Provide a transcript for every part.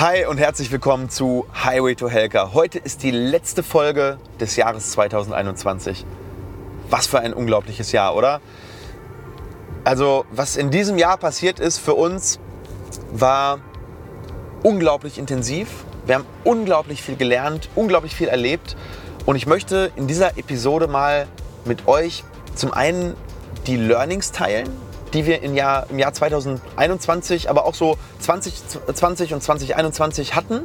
Hi und herzlich willkommen zu Highway to Helka. Heute ist die letzte Folge des Jahres 2021. Was für ein unglaubliches Jahr, oder? Also, was in diesem Jahr passiert ist für uns, war unglaublich intensiv. Wir haben unglaublich viel gelernt, unglaublich viel erlebt. Und ich möchte in dieser Episode mal mit euch zum einen die Learnings teilen, die wir im Jahr, im Jahr 2021, aber auch so 2020 und 2021 hatten.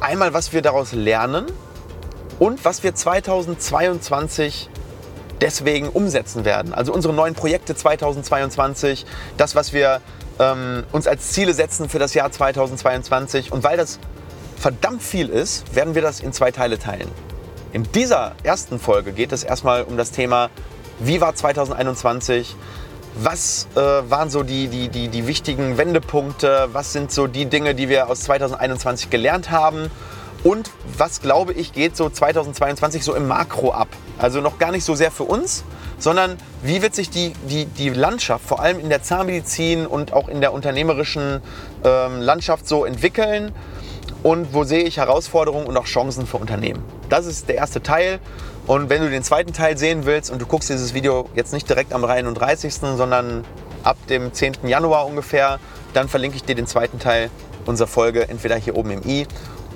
Einmal, was wir daraus lernen und was wir 2022 deswegen umsetzen werden. Also unsere neuen Projekte 2022, das, was wir ähm, uns als Ziele setzen für das Jahr 2022. Und weil das verdammt viel ist, werden wir das in zwei Teile teilen. In dieser ersten Folge geht es erstmal um das Thema, wie war 2021? Was äh, waren so die, die, die, die wichtigen Wendepunkte? Was sind so die Dinge, die wir aus 2021 gelernt haben? Und was, glaube ich, geht so 2022 so im Makro ab? Also noch gar nicht so sehr für uns, sondern wie wird sich die, die, die Landschaft, vor allem in der Zahnmedizin und auch in der unternehmerischen ähm, Landschaft so entwickeln? Und wo sehe ich Herausforderungen und auch Chancen für Unternehmen? Das ist der erste Teil. Und wenn du den zweiten Teil sehen willst und du guckst dieses Video jetzt nicht direkt am 31., sondern ab dem 10. Januar ungefähr, dann verlinke ich dir den zweiten Teil unserer Folge entweder hier oben im i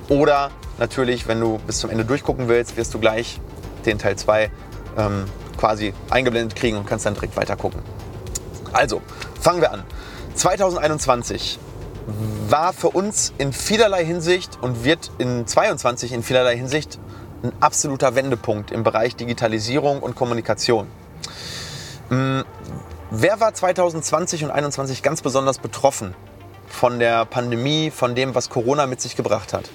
oder natürlich, wenn du bis zum Ende durchgucken willst, wirst du gleich den Teil 2 ähm, quasi eingeblendet kriegen und kannst dann direkt weiter gucken. Also, fangen wir an. 2021 war für uns in vielerlei Hinsicht und wird in 2022 in vielerlei Hinsicht ein absoluter Wendepunkt im Bereich Digitalisierung und Kommunikation. Hm, wer war 2020 und 2021 ganz besonders betroffen von der Pandemie, von dem, was Corona mit sich gebracht hat?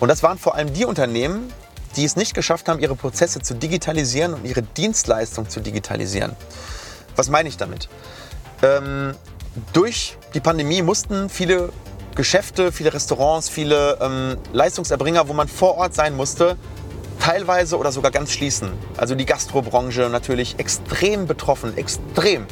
Und das waren vor allem die Unternehmen, die es nicht geschafft haben, ihre Prozesse zu digitalisieren und ihre Dienstleistung zu digitalisieren. Was meine ich damit? Ähm, durch die Pandemie mussten viele Geschäfte, viele Restaurants, viele ähm, Leistungserbringer, wo man vor Ort sein musste, teilweise oder sogar ganz schließen. Also die Gastrobranche natürlich extrem betroffen, extrem.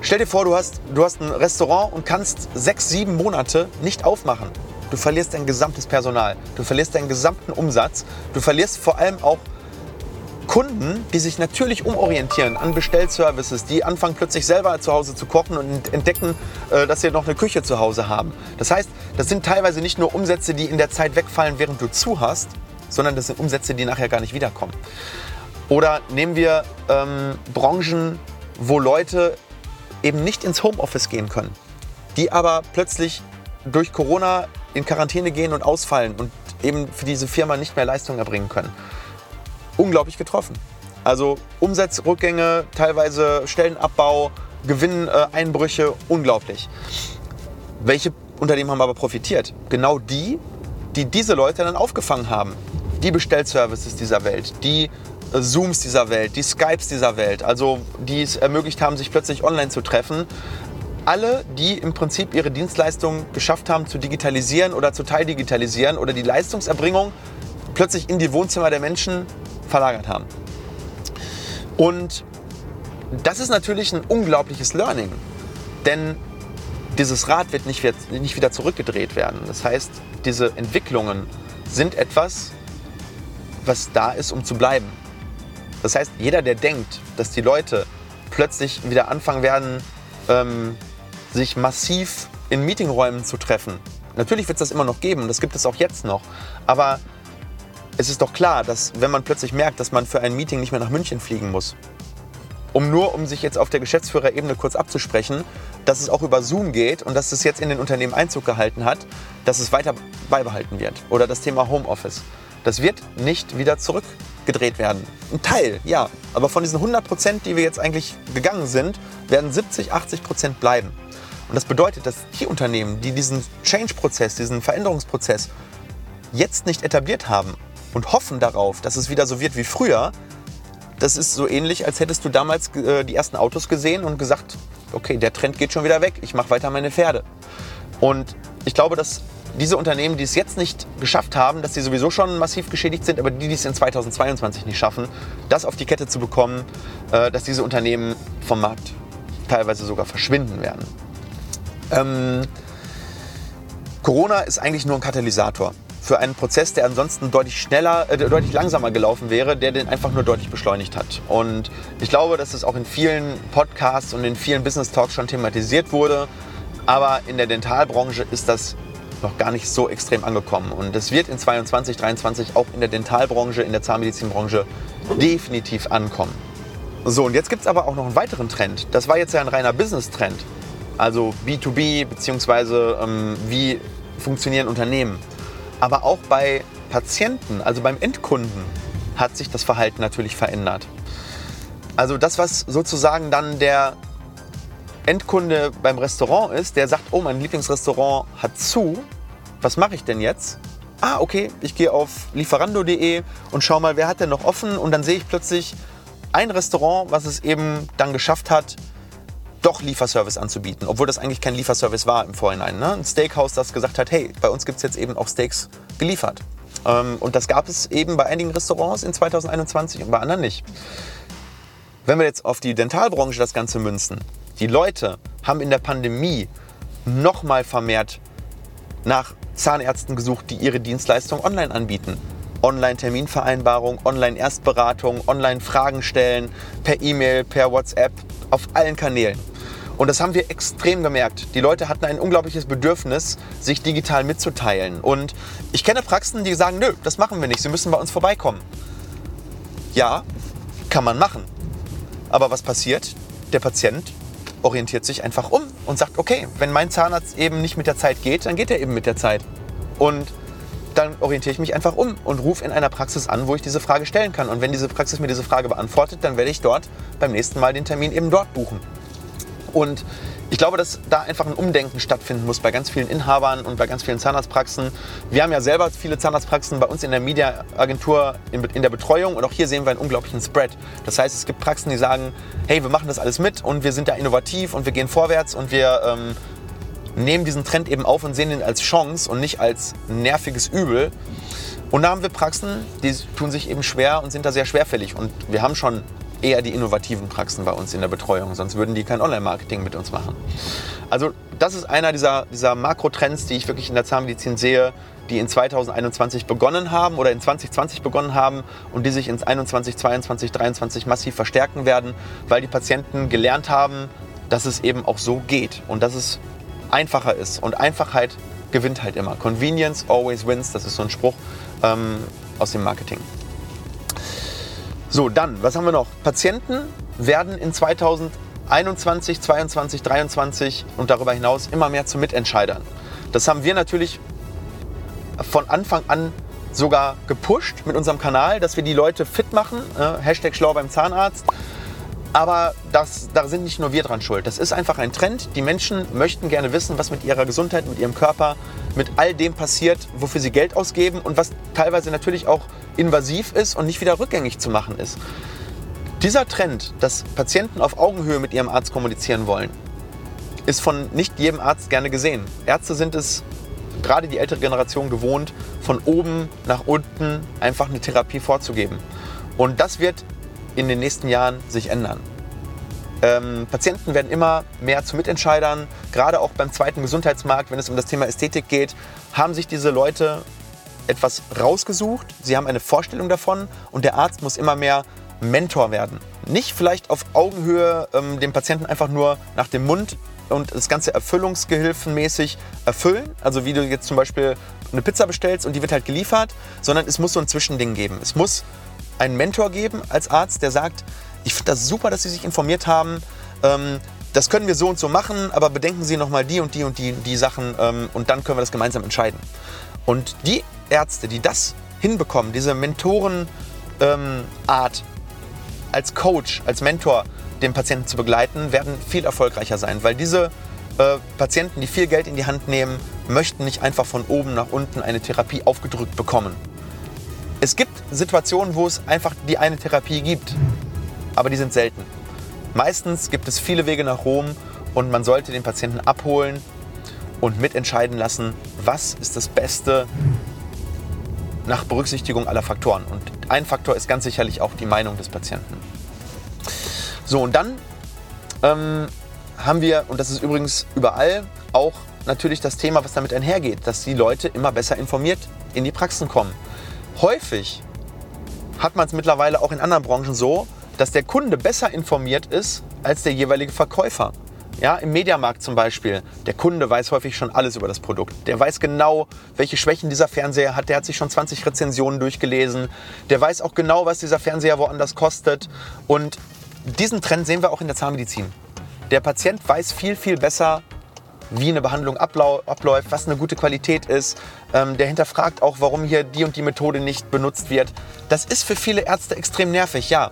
Stell dir vor, du hast, du hast ein Restaurant und kannst sechs, sieben Monate nicht aufmachen. Du verlierst dein gesamtes Personal, du verlierst deinen gesamten Umsatz, du verlierst vor allem auch Kunden, die sich natürlich umorientieren an Bestellservices, die anfangen plötzlich selber zu Hause zu kochen und entdecken, äh, dass sie noch eine Küche zu Hause haben. Das heißt, das sind teilweise nicht nur Umsätze, die in der Zeit wegfallen, während du zu hast, sondern das sind Umsätze, die nachher gar nicht wiederkommen. Oder nehmen wir ähm, Branchen, wo Leute eben nicht ins Homeoffice gehen können, die aber plötzlich durch Corona in Quarantäne gehen und ausfallen und eben für diese Firma nicht mehr Leistung erbringen können. Unglaublich getroffen. Also Umsatzrückgänge, teilweise Stellenabbau, Gewinneinbrüche, unglaublich. Welche Unternehmen haben aber profitiert? Genau die, die diese Leute dann aufgefangen haben. Die Bestellservices dieser Welt, die äh, Zooms dieser Welt, die Skypes dieser Welt, also die es ermöglicht haben, sich plötzlich online zu treffen, alle, die im Prinzip ihre Dienstleistungen geschafft haben zu digitalisieren oder zu teildigitalisieren oder die Leistungserbringung plötzlich in die Wohnzimmer der Menschen verlagert haben. Und das ist natürlich ein unglaubliches Learning, denn dieses Rad wird nicht wieder zurückgedreht werden. Das heißt, diese Entwicklungen sind etwas, was da ist, um zu bleiben. Das heißt, jeder, der denkt, dass die Leute plötzlich wieder anfangen werden, ähm, sich massiv in Meetingräumen zu treffen. Natürlich wird es das immer noch geben, das gibt es auch jetzt noch. Aber es ist doch klar, dass wenn man plötzlich merkt, dass man für ein Meeting nicht mehr nach München fliegen muss, um nur, um sich jetzt auf der Geschäftsführerebene kurz abzusprechen, dass es auch über Zoom geht und dass es jetzt in den Unternehmen Einzug gehalten hat, dass es weiter beibehalten wird. Oder das Thema Homeoffice. Das wird nicht wieder zurückgedreht werden. Ein Teil, ja. Aber von diesen 100 Prozent, die wir jetzt eigentlich gegangen sind, werden 70, 80 Prozent bleiben. Und das bedeutet, dass die Unternehmen, die diesen Change-Prozess, diesen Veränderungsprozess jetzt nicht etabliert haben und hoffen darauf, dass es wieder so wird wie früher, das ist so ähnlich, als hättest du damals äh, die ersten Autos gesehen und gesagt, okay, der Trend geht schon wieder weg, ich mache weiter meine Pferde. Und ich glaube, dass diese Unternehmen, die es jetzt nicht geschafft haben, dass sie sowieso schon massiv geschädigt sind, aber die, die es in 2022 nicht schaffen, das auf die Kette zu bekommen, äh, dass diese Unternehmen vom Markt teilweise sogar verschwinden werden. Ähm, Corona ist eigentlich nur ein Katalysator für einen Prozess, der ansonsten deutlich schneller, äh, deutlich langsamer gelaufen wäre, der den einfach nur deutlich beschleunigt hat. Und ich glaube, dass es auch in vielen Podcasts und in vielen Business Talks schon thematisiert wurde. Aber in der Dentalbranche ist das noch gar nicht so extrem angekommen. Und es wird in 2022, 2023 auch in der Dentalbranche, in der Zahnmedizinbranche definitiv ankommen. So, und jetzt gibt es aber auch noch einen weiteren Trend. Das war jetzt ja ein reiner Business-Trend. Also B2B, beziehungsweise ähm, wie funktionieren Unternehmen. Aber auch bei Patienten, also beim Endkunden, hat sich das Verhalten natürlich verändert. Also das, was sozusagen dann der Endkunde beim Restaurant ist, der sagt, oh, mein Lieblingsrestaurant hat zu, was mache ich denn jetzt? Ah, okay, ich gehe auf lieferando.de und schaue mal, wer hat denn noch offen und dann sehe ich plötzlich ein Restaurant, was es eben dann geschafft hat, doch Lieferservice anzubieten, obwohl das eigentlich kein Lieferservice war im Vorhinein. Ne? Ein Steakhouse, das gesagt hat, hey, bei uns gibt es jetzt eben auch Steaks geliefert. Ähm, und das gab es eben bei einigen Restaurants in 2021 und bei anderen nicht. Wenn wir jetzt auf die Dentalbranche das Ganze münzen, die Leute haben in der Pandemie nochmal vermehrt nach Zahnärzten gesucht, die ihre Dienstleistung online anbieten. Online-Terminvereinbarung, Online-Erstberatung, Online-Fragen stellen, per E-Mail, per WhatsApp, auf allen Kanälen. Und das haben wir extrem gemerkt. Die Leute hatten ein unglaubliches Bedürfnis, sich digital mitzuteilen. Und ich kenne Praxen, die sagen, nö, das machen wir nicht, Sie müssen bei uns vorbeikommen. Ja, kann man machen. Aber was passiert? Der Patient orientiert sich einfach um und sagt, okay, wenn mein Zahnarzt eben nicht mit der Zeit geht, dann geht er eben mit der Zeit. Und dann orientiere ich mich einfach um und rufe in einer Praxis an, wo ich diese Frage stellen kann. Und wenn diese Praxis mir diese Frage beantwortet, dann werde ich dort beim nächsten Mal den Termin eben dort buchen. Und ich glaube, dass da einfach ein Umdenken stattfinden muss bei ganz vielen Inhabern und bei ganz vielen Zahnarztpraxen. Wir haben ja selber viele Zahnarztpraxen bei uns in der Mediaagentur in der Betreuung und auch hier sehen wir einen unglaublichen Spread. Das heißt, es gibt Praxen, die sagen, hey, wir machen das alles mit und wir sind da innovativ und wir gehen vorwärts und wir ähm, nehmen diesen Trend eben auf und sehen ihn als Chance und nicht als nerviges Übel. Und da haben wir Praxen, die tun sich eben schwer und sind da sehr schwerfällig. Und wir haben schon eher die innovativen Praxen bei uns in der Betreuung, sonst würden die kein Online-Marketing mit uns machen. Also das ist einer dieser, dieser Makrotrends, die ich wirklich in der Zahnmedizin sehe, die in 2021 begonnen haben oder in 2020 begonnen haben und die sich in 2021, 2022, 2023 massiv verstärken werden, weil die Patienten gelernt haben, dass es eben auch so geht und dass es einfacher ist. Und Einfachheit gewinnt halt immer. Convenience always wins, das ist so ein Spruch ähm, aus dem Marketing. So, dann, was haben wir noch? Patienten werden in 2021, 22, 23 und darüber hinaus immer mehr zu Mitentscheidern. Das haben wir natürlich von Anfang an sogar gepusht mit unserem Kanal, dass wir die Leute fit machen. Äh, Hashtag schlau beim Zahnarzt. Aber das, da sind nicht nur wir dran schuld. Das ist einfach ein Trend. Die Menschen möchten gerne wissen, was mit ihrer Gesundheit, mit ihrem Körper, mit all dem passiert, wofür sie Geld ausgeben und was teilweise natürlich auch invasiv ist und nicht wieder rückgängig zu machen ist. Dieser Trend, dass Patienten auf Augenhöhe mit ihrem Arzt kommunizieren wollen, ist von nicht jedem Arzt gerne gesehen. Ärzte sind es, gerade die ältere Generation, gewohnt, von oben nach unten einfach eine Therapie vorzugeben. Und das wird in den nächsten Jahren sich ändern. Ähm, Patienten werden immer mehr zu Mitentscheidern. Gerade auch beim zweiten Gesundheitsmarkt, wenn es um das Thema Ästhetik geht, haben sich diese Leute etwas rausgesucht. Sie haben eine Vorstellung davon und der Arzt muss immer mehr Mentor werden. Nicht vielleicht auf Augenhöhe ähm, dem Patienten einfach nur nach dem Mund und das Ganze erfüllungsgehilfenmäßig erfüllen. Also wie du jetzt zum Beispiel eine Pizza bestellst und die wird halt geliefert, sondern es muss so ein Zwischending geben. Es muss einen Mentor geben als Arzt, der sagt, ich finde das super, dass Sie sich informiert haben. Ähm, das können wir so und so machen, aber bedenken Sie nochmal die und die und die, die Sachen ähm, und dann können wir das gemeinsam entscheiden. Und die Ärzte, die das hinbekommen, diese Mentorenart ähm, als Coach, als Mentor den Patienten zu begleiten, werden viel erfolgreicher sein, weil diese äh, Patienten, die viel Geld in die Hand nehmen, möchten nicht einfach von oben nach unten eine Therapie aufgedrückt bekommen. Es gibt Situationen, wo es einfach die eine Therapie gibt, aber die sind selten. Meistens gibt es viele Wege nach Rom und man sollte den Patienten abholen und mitentscheiden lassen, was ist das Beste nach Berücksichtigung aller Faktoren. Und ein Faktor ist ganz sicherlich auch die Meinung des Patienten. So, und dann ähm, haben wir, und das ist übrigens überall, auch natürlich das Thema, was damit einhergeht, dass die Leute immer besser informiert in die Praxen kommen. Häufig hat man es mittlerweile auch in anderen Branchen so, dass der Kunde besser informiert ist als der jeweilige Verkäufer. Ja, Im Mediamarkt zum Beispiel. Der Kunde weiß häufig schon alles über das Produkt. Der weiß genau, welche Schwächen dieser Fernseher hat. Der hat sich schon 20 Rezensionen durchgelesen. Der weiß auch genau, was dieser Fernseher woanders kostet. Und diesen Trend sehen wir auch in der Zahnmedizin. Der Patient weiß viel, viel besser, wie eine Behandlung abläuft, was eine gute Qualität ist. Ähm, der hinterfragt auch, warum hier die und die Methode nicht benutzt wird. Das ist für viele Ärzte extrem nervig, ja.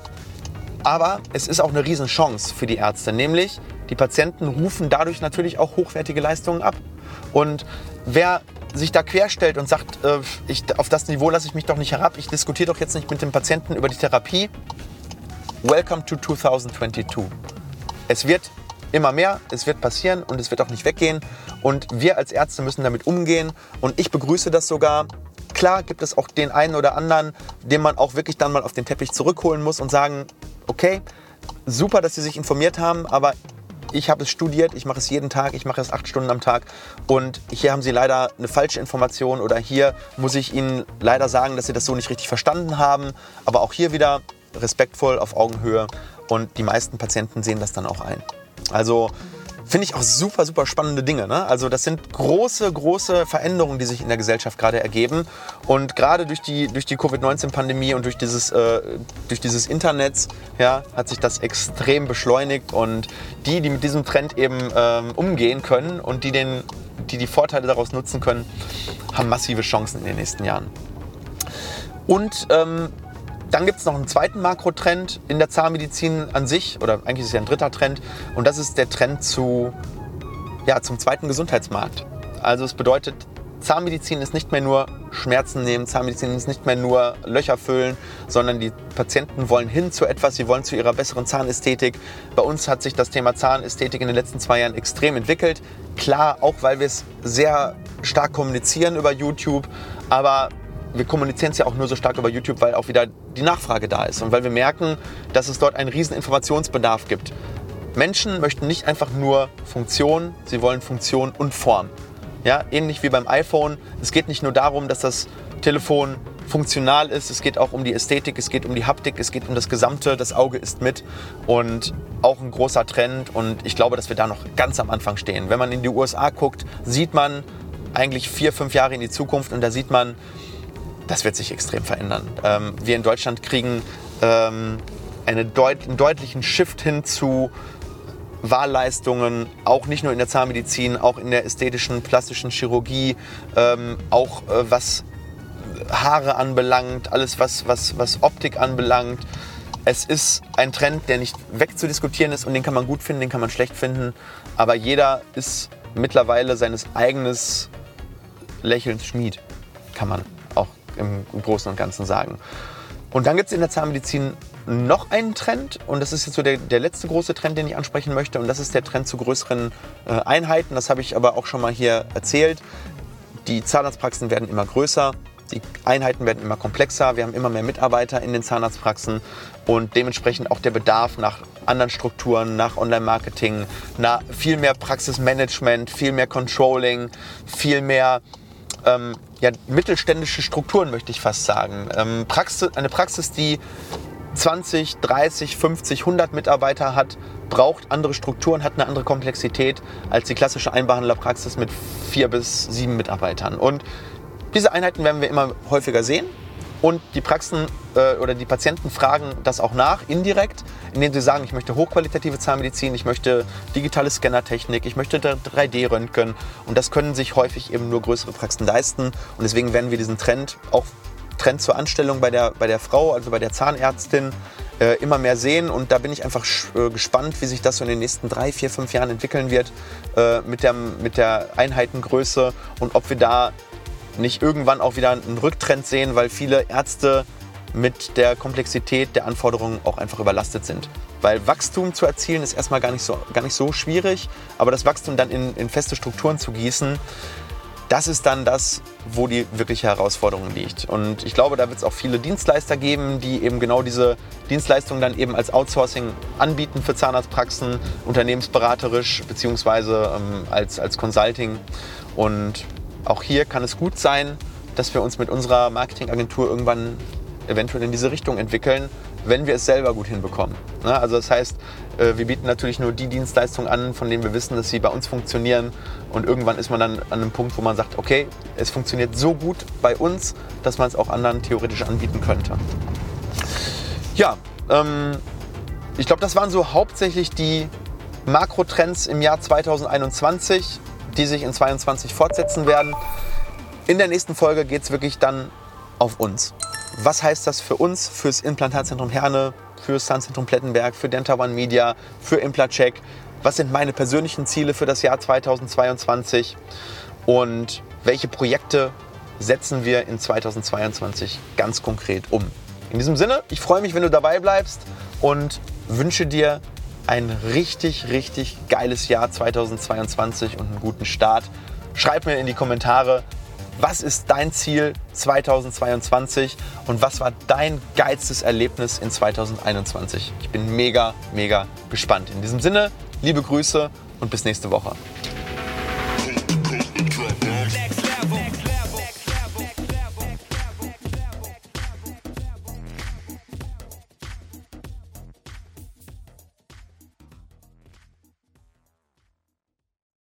Aber es ist auch eine Riesenchance für die Ärzte, nämlich die Patienten rufen dadurch natürlich auch hochwertige Leistungen ab. Und wer sich da querstellt und sagt, äh, ich, auf das Niveau lasse ich mich doch nicht herab, ich diskutiere doch jetzt nicht mit dem Patienten über die Therapie, welcome to 2022. Es wird immer mehr, es wird passieren und es wird auch nicht weggehen. Und wir als Ärzte müssen damit umgehen. Und ich begrüße das sogar. Klar gibt es auch den einen oder anderen, den man auch wirklich dann mal auf den Teppich zurückholen muss und sagen, okay, super, dass Sie sich informiert haben, aber ich habe es studiert, ich mache es jeden Tag, ich mache es acht Stunden am Tag und hier haben Sie leider eine falsche Information oder hier muss ich Ihnen leider sagen, dass Sie das so nicht richtig verstanden haben. Aber auch hier wieder respektvoll auf Augenhöhe und die meisten Patienten sehen das dann auch ein. Also finde ich auch super, super spannende Dinge. Ne? Also das sind große, große Veränderungen, die sich in der Gesellschaft gerade ergeben. Und gerade durch die, durch die Covid-19-Pandemie und durch dieses, äh, durch dieses Internet ja, hat sich das extrem beschleunigt. Und die, die mit diesem Trend eben ähm, umgehen können und die, den, die die Vorteile daraus nutzen können, haben massive Chancen in den nächsten Jahren. Und ähm, dann gibt es noch einen zweiten Makrotrend in der Zahnmedizin an sich, oder eigentlich ist es ja ein dritter Trend, und das ist der Trend zu, ja, zum zweiten Gesundheitsmarkt. Also es bedeutet, Zahnmedizin ist nicht mehr nur Schmerzen nehmen, Zahnmedizin ist nicht mehr nur Löcher füllen, sondern die Patienten wollen hin zu etwas, sie wollen zu ihrer besseren Zahnästhetik. Bei uns hat sich das Thema Zahnästhetik in den letzten zwei Jahren extrem entwickelt. Klar, auch weil wir es sehr stark kommunizieren über YouTube, aber wir kommunizieren es ja auch nur so stark über YouTube, weil auch wieder die Nachfrage da ist und weil wir merken, dass es dort einen riesen Informationsbedarf gibt. Menschen möchten nicht einfach nur Funktion, sie wollen Funktion und Form. Ja, ähnlich wie beim iPhone. Es geht nicht nur darum, dass das Telefon funktional ist, es geht auch um die Ästhetik, es geht um die Haptik, es geht um das Gesamte, das Auge ist mit und auch ein großer Trend und ich glaube, dass wir da noch ganz am Anfang stehen. Wenn man in die USA guckt, sieht man eigentlich vier, fünf Jahre in die Zukunft und da sieht man, das wird sich extrem verändern. Ähm, wir in Deutschland kriegen ähm, eine deut einen deutlichen Shift hin zu Wahlleistungen, auch nicht nur in der Zahnmedizin, auch in der ästhetischen, plastischen Chirurgie, ähm, auch äh, was Haare anbelangt, alles was, was, was Optik anbelangt. Es ist ein Trend, der nicht wegzudiskutieren ist und den kann man gut finden, den kann man schlecht finden. Aber jeder ist mittlerweile seines eigenen Lächelns Schmied, kann man im, Großen und Ganzen sagen. Und dann gibt es in der Zahnmedizin noch einen Trend und das ist jetzt so der, der letzte große Trend, den ich ansprechen möchte und das ist der Trend zu größeren äh, Einheiten. Das habe ich aber auch schon mal hier erzählt. Die Zahnarztpraxen werden immer größer, die Einheiten werden immer komplexer, wir haben immer mehr Mitarbeiter in den Zahnarztpraxen und dementsprechend auch der Bedarf nach anderen Strukturen, nach Online-Marketing, nach viel mehr Praxismanagement, viel mehr Controlling, viel mehr ähm, ja, mittelständische Strukturen, möchte ich fast sagen. Ähm, Praxis, eine Praxis, die 20, 30, 50, 100 Mitarbeiter hat, braucht andere Strukturen, hat eine andere Komplexität als die klassische Einbehandlerpraxis mit vier bis sieben Mitarbeitern. Und diese Einheiten werden wir immer häufiger sehen. Und die Praxen äh, oder die Patienten fragen das auch nach, indirekt, indem sie sagen, ich möchte hochqualitative Zahnmedizin, ich möchte digitale Scannertechnik, ich möchte 3D-Röntgen. Und das können sich häufig eben nur größere Praxen leisten. Und deswegen werden wir diesen Trend, auch Trend zur Anstellung bei der, bei der Frau, also bei der Zahnärztin, äh, immer mehr sehen. Und da bin ich einfach äh, gespannt, wie sich das so in den nächsten drei, vier, fünf Jahren entwickeln wird äh, mit, der, mit der Einheitengröße und ob wir da nicht irgendwann auch wieder einen Rücktrend sehen, weil viele Ärzte mit der Komplexität der Anforderungen auch einfach überlastet sind. Weil Wachstum zu erzielen ist erstmal gar nicht so, gar nicht so schwierig, aber das Wachstum dann in, in feste Strukturen zu gießen, das ist dann das, wo die wirkliche Herausforderung liegt. Und ich glaube, da wird es auch viele Dienstleister geben, die eben genau diese Dienstleistungen dann eben als Outsourcing anbieten für Zahnarztpraxen, unternehmensberaterisch beziehungsweise ähm, als, als Consulting. Und auch hier kann es gut sein, dass wir uns mit unserer Marketingagentur irgendwann eventuell in diese Richtung entwickeln, wenn wir es selber gut hinbekommen. Ne? Also das heißt, äh, wir bieten natürlich nur die Dienstleistungen an, von denen wir wissen, dass sie bei uns funktionieren. Und irgendwann ist man dann an einem Punkt, wo man sagt, okay, es funktioniert so gut bei uns, dass man es auch anderen theoretisch anbieten könnte. Ja, ähm, ich glaube, das waren so hauptsächlich die Makrotrends im Jahr 2021, die sich in 2022 fortsetzen werden. In der nächsten Folge geht es wirklich dann auf uns. Was heißt das für uns, fürs Implantatzentrum Herne, für das Zahnzentrum Plettenberg, für Dental One Media, für Implatcheck? Was sind meine persönlichen Ziele für das Jahr 2022? Und welche Projekte setzen wir in 2022 ganz konkret um? In diesem Sinne, ich freue mich, wenn du dabei bleibst und wünsche dir ein richtig, richtig geiles Jahr 2022 und einen guten Start. Schreib mir in die Kommentare, was ist dein Ziel 2022 und was war dein geilstes Erlebnis in 2021? Ich bin mega, mega gespannt. In diesem Sinne, liebe Grüße und bis nächste Woche.